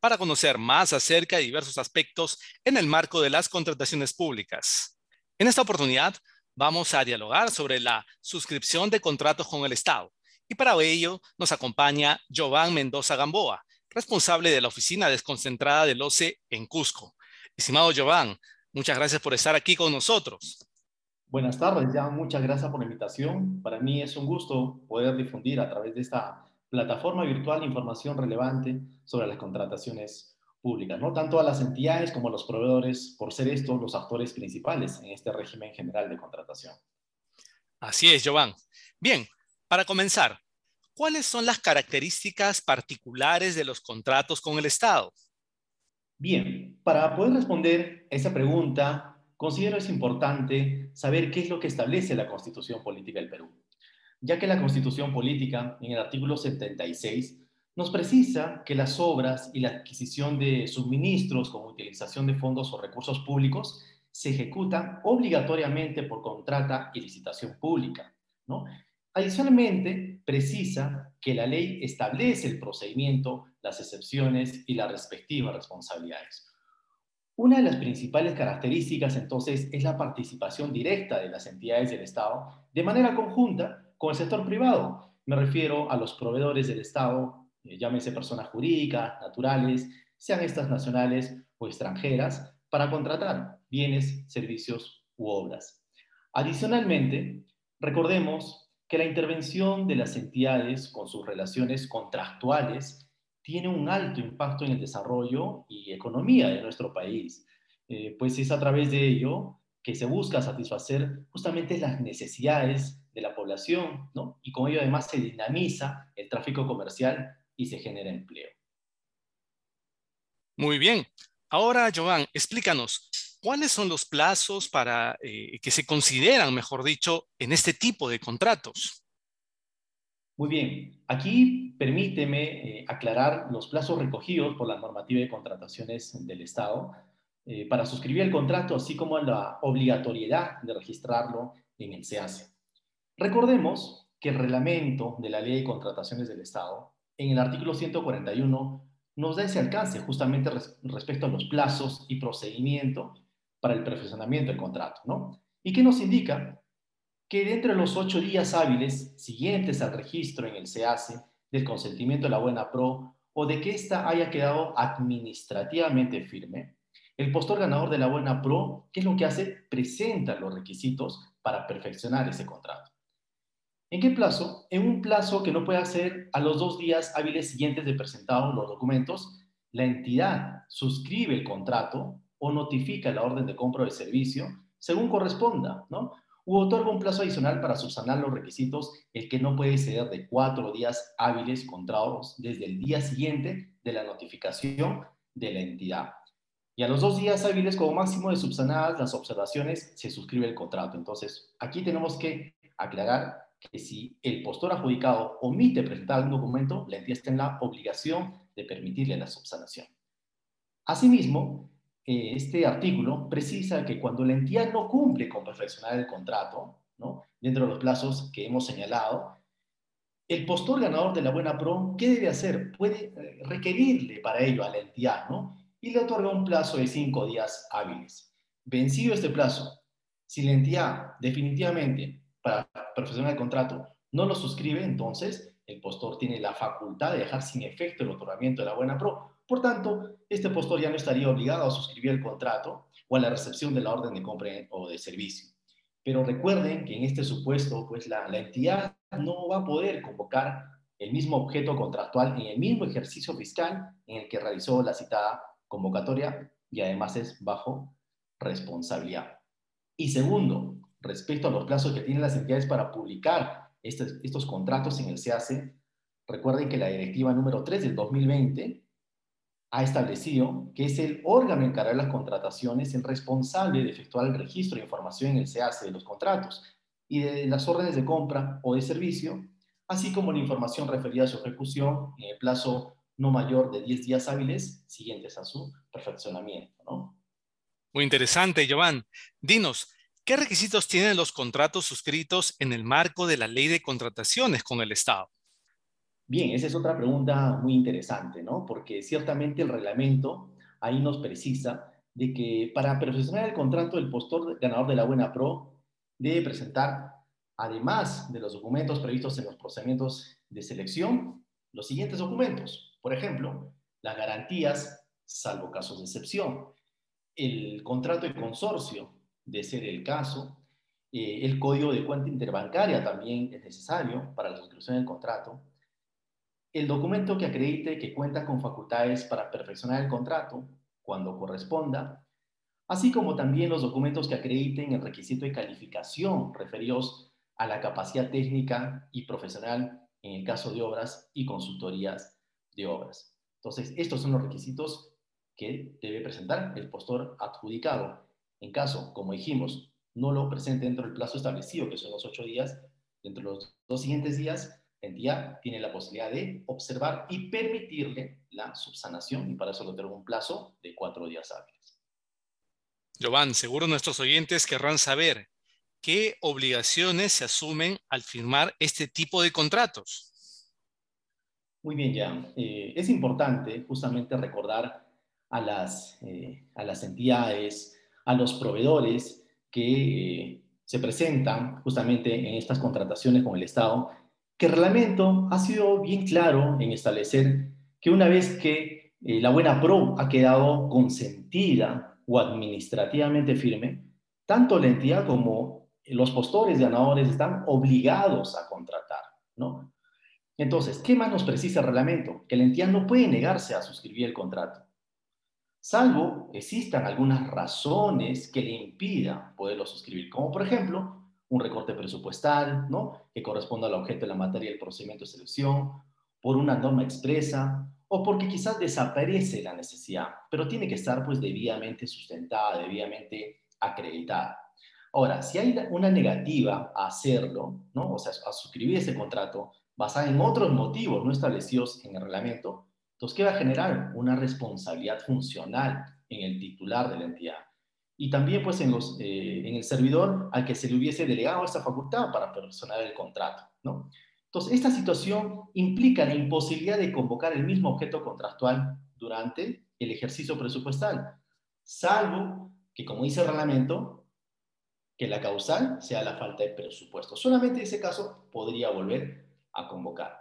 para conocer más acerca de diversos aspectos en el marco de las contrataciones públicas. En esta oportunidad vamos a dialogar sobre la suscripción de contratos con el Estado y para ello nos acompaña Jovan Mendoza Gamboa, responsable de la oficina desconcentrada del OCE en Cusco. Estimado Jovan, muchas gracias por estar aquí con nosotros. Buenas tardes, Jan. Muchas gracias por la invitación. Para mí es un gusto poder difundir a través de esta plataforma virtual información relevante sobre las contrataciones públicas, no tanto a las entidades como a los proveedores, por ser estos los actores principales en este régimen general de contratación. Así es, Jovan. Bien, para comenzar, ¿cuáles son las características particulares de los contratos con el Estado? Bien, para poder responder esa pregunta, considero es importante saber qué es lo que establece la Constitución Política del Perú ya que la Constitución Política, en el artículo 76, nos precisa que las obras y la adquisición de suministros con utilización de fondos o recursos públicos se ejecutan obligatoriamente por contrata y licitación pública. ¿no? Adicionalmente, precisa que la ley establece el procedimiento, las excepciones y las respectivas responsabilidades. Una de las principales características, entonces, es la participación directa de las entidades del Estado de manera conjunta con el sector privado. Me refiero a los proveedores del Estado, eh, llámese personas jurídicas, naturales, sean estas nacionales o extranjeras, para contratar bienes, servicios u obras. Adicionalmente, recordemos que la intervención de las entidades con sus relaciones contractuales tiene un alto impacto en el desarrollo y economía de nuestro país, eh, pues es a través de ello que se busca satisfacer justamente las necesidades de la población, ¿no? Y con ello además se dinamiza el tráfico comercial y se genera empleo. Muy bien. Ahora, Joan, explícanos, ¿cuáles son los plazos para eh, que se consideran, mejor dicho, en este tipo de contratos? Muy bien. Aquí permíteme eh, aclarar los plazos recogidos por la normativa de contrataciones del Estado eh, para suscribir el contrato, así como la obligatoriedad de registrarlo en el SEACE. Recordemos que el reglamento de la Ley de Contrataciones del Estado, en el artículo 141, nos da ese alcance justamente respecto a los plazos y procedimiento para el perfeccionamiento del contrato, ¿no? Y que nos indica que dentro de los ocho días hábiles siguientes al registro en el SEACE del consentimiento de la buena pro o de que ésta haya quedado administrativamente firme, el postor ganador de la buena pro, ¿qué es lo que hace? Presenta los requisitos para perfeccionar ese contrato. ¿En qué plazo? En un plazo que no puede ser a los dos días hábiles siguientes de presentados los documentos, la entidad suscribe el contrato o notifica la orden de compra de servicio según corresponda, ¿no? U otorga un plazo adicional para subsanar los requisitos, el que no puede ser de cuatro días hábiles contados desde el día siguiente de la notificación de la entidad. Y a los dos días hábiles, como máximo de subsanadas las observaciones, se suscribe el contrato. Entonces, aquí tenemos que aclarar que si el postor adjudicado omite presentar un documento, la entidad está en la obligación de permitirle la subsanación. Asimismo, eh, este artículo precisa que cuando la entidad no cumple con perfeccionar el contrato, ¿no? dentro de los plazos que hemos señalado, el postor ganador de la buena pro, ¿qué debe hacer? Puede eh, requerirle para ello a la entidad, ¿no? Y le otorga un plazo de cinco días hábiles. Vencido este plazo, si la entidad definitivamente para perfeccionar el contrato no lo suscribe, entonces el postor tiene la facultad de dejar sin efecto el otorgamiento de la buena pro. Por tanto, este postor ya no estaría obligado a suscribir el contrato o a la recepción de la orden de compra o de servicio. Pero recuerden que en este supuesto, pues la, la entidad no va a poder convocar el mismo objeto contractual en el mismo ejercicio fiscal en el que realizó la citada convocatoria y además es bajo responsabilidad. Y segundo, respecto a los plazos que tienen las entidades para publicar estos, contratos en el CAC, recuerden que la directiva número 3 del 2020 ha establecido que es el órgano encargado de las contrataciones el responsable de efectuar el registro de información en el SEACE de los contratos y de las órdenes de compra o de servicio, así como la información referida a su ejecución en el plazo no mayor de 10 días hábiles siguientes a su perfeccionamiento. Muy interesante, Joan. Dinos, ¿qué requisitos tienen los contratos suscritos en el marco de la ley de contrataciones con el Estado? Bien, esa es otra pregunta muy interesante, ¿no? Porque ciertamente el reglamento ahí nos precisa de que para perfeccionar el contrato, el postor ganador de la Buena Pro debe presentar, además de los documentos previstos en los procedimientos de selección, los siguientes documentos. Por ejemplo, las garantías, salvo casos de excepción, el contrato de consorcio, de ser el caso, eh, el código de cuenta interbancaria también es necesario para la suscripción del contrato, el documento que acredite que cuenta con facultades para perfeccionar el contrato cuando corresponda, así como también los documentos que acrediten el requisito de calificación referidos a la capacidad técnica y profesional en el caso de obras y consultorías de obras. Entonces, estos son los requisitos que debe presentar el postor adjudicado. En caso, como dijimos, no lo presente dentro del plazo establecido, que son los ocho días, dentro de los dos siguientes días, entidad tiene la posibilidad de observar y permitirle la subsanación y para eso lo tengo un plazo de cuatro días hábiles. Jovan, seguro nuestros oyentes querrán saber qué obligaciones se asumen al firmar este tipo de contratos. Muy bien, Jan. Eh, es importante justamente recordar a las, eh, a las entidades, a los proveedores que se presentan justamente en estas contrataciones con el Estado que el reglamento ha sido bien claro en establecer que una vez que eh, la buena pro ha quedado consentida o administrativamente firme, tanto la entidad como los postores ganadores están obligados a contratar, ¿no? Entonces, ¿qué más nos precisa el reglamento? Que la entidad no puede negarse a suscribir el contrato, salvo existan algunas razones que le impidan poderlo suscribir, como por ejemplo un recorte presupuestal, ¿no? Que corresponda al objeto de la materia del procedimiento de selección, por una norma expresa, o porque quizás desaparece la necesidad, pero tiene que estar pues debidamente sustentada, debidamente acreditada. Ahora, si hay una negativa a hacerlo, ¿no? O sea, a suscribir ese contrato basada en otros motivos no establecidos en el reglamento, entonces, ¿qué va a generar? Una responsabilidad funcional en el titular de la entidad y también pues en, los, eh, en el servidor al que se le hubiese delegado esa facultad para personar el contrato, ¿no? Entonces, esta situación implica la imposibilidad de convocar el mismo objeto contractual durante el ejercicio presupuestal, salvo que, como dice el reglamento, que la causal sea la falta de presupuesto. Solamente en ese caso podría volver a convocar.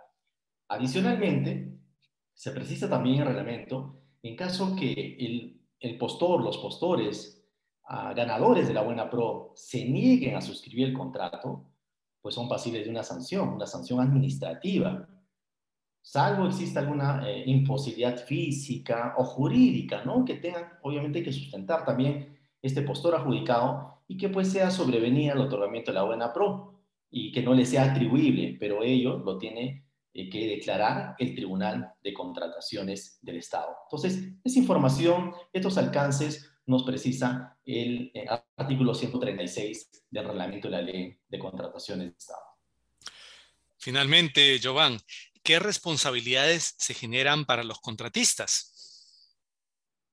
Adicionalmente, se precisa también el reglamento, en caso que el, el postor, los postores, ganadores de la Buena Pro se nieguen a suscribir el contrato, pues son pasibles de una sanción, una sanción administrativa, salvo exista alguna eh, imposibilidad física o jurídica, ¿no? Que tengan, obviamente, que sustentar también este postor adjudicado y que pues sea sobrevenida el otorgamiento de la Buena Pro y que no le sea atribuible, pero ello lo tiene eh, que declarar el Tribunal de Contrataciones del Estado. Entonces, esa información, estos alcances nos precisa el eh, artículo 136 del reglamento de la ley de contrataciones de Estado. Finalmente, Jovan, ¿qué responsabilidades se generan para los contratistas?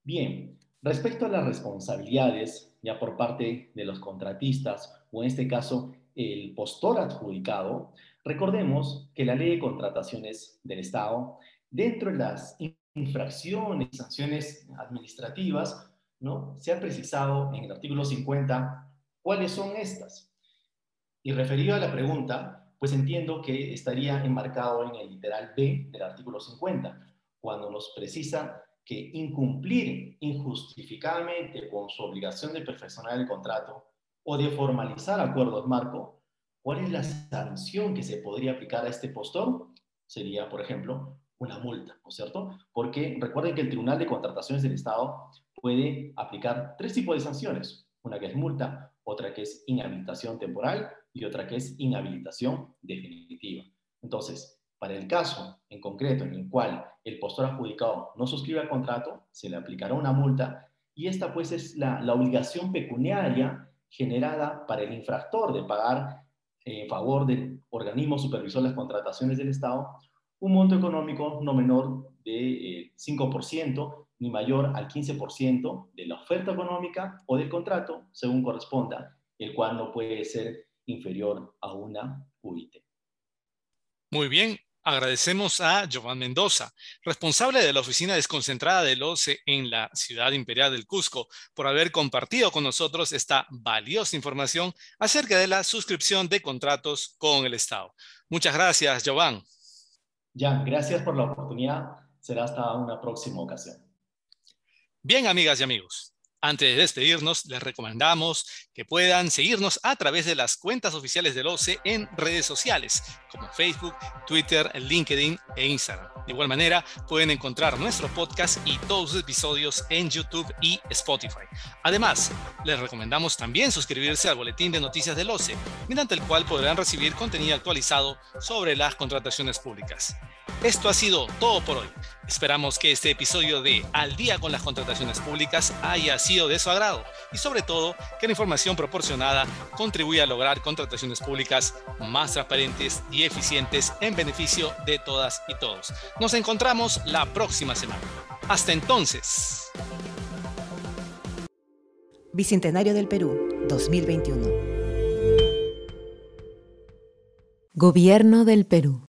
Bien, respecto a las responsabilidades ya por parte de los contratistas, o en este caso el postor adjudicado, recordemos que la ley de contrataciones del Estado, dentro de las infracciones sanciones administrativas, ¿no? Se ha precisado en el artículo 50 cuáles son estas. Y referido a la pregunta, pues entiendo que estaría enmarcado en el literal B del artículo 50, cuando nos precisa que incumplir injustificadamente con su obligación de perfeccionar el contrato o de formalizar acuerdos marco, ¿cuál es la sanción que se podría aplicar a este postor? Sería, por ejemplo, una multa, ¿no es cierto? Porque recuerden que el Tribunal de Contrataciones del Estado puede aplicar tres tipos de sanciones. Una que es multa, otra que es inhabilitación temporal y otra que es inhabilitación definitiva. Entonces, Para el caso en concreto en el cual el postor adjudicado no suscribe el contrato, se le aplicará una multa y esta pues es la, la obligación pecuniaria generada para el infractor de pagar en favor del organismo supervisor de las contrataciones del Estado un monto económico no menor de 5% eh, ni mayor al 15% de la oferta económica o del contrato, según corresponda, el cual no puede ser inferior a una UIT. Muy bien, Agradecemos a Giovanni Mendoza, responsable de la oficina desconcentrada del OCE en la ciudad imperial del Cusco, por haber compartido con nosotros esta valiosa información acerca de la suscripción de contratos con el Estado. Muchas gracias, Giovanni. Ya, gracias por la oportunidad. Será hasta una próxima ocasión. Bien, amigas y amigos. Antes de despedirnos, les recomendamos que puedan seguirnos a través de las cuentas oficiales del OCE en redes sociales como Facebook, Twitter, LinkedIn e Instagram. De igual manera, pueden encontrar nuestro podcast y todos los episodios en YouTube y Spotify. Además, les recomendamos también suscribirse al boletín de noticias del OCE, mediante el cual podrán recibir contenido actualizado sobre las contrataciones públicas. Esto ha sido todo por hoy. Esperamos que este episodio de Al día con las contrataciones públicas haya sido de su agrado y sobre todo que la información proporcionada contribuya a lograr contrataciones públicas más transparentes y eficientes en beneficio de todas y todos. Nos encontramos la próxima semana. Hasta entonces. Bicentenario del Perú, 2021. Gobierno del Perú.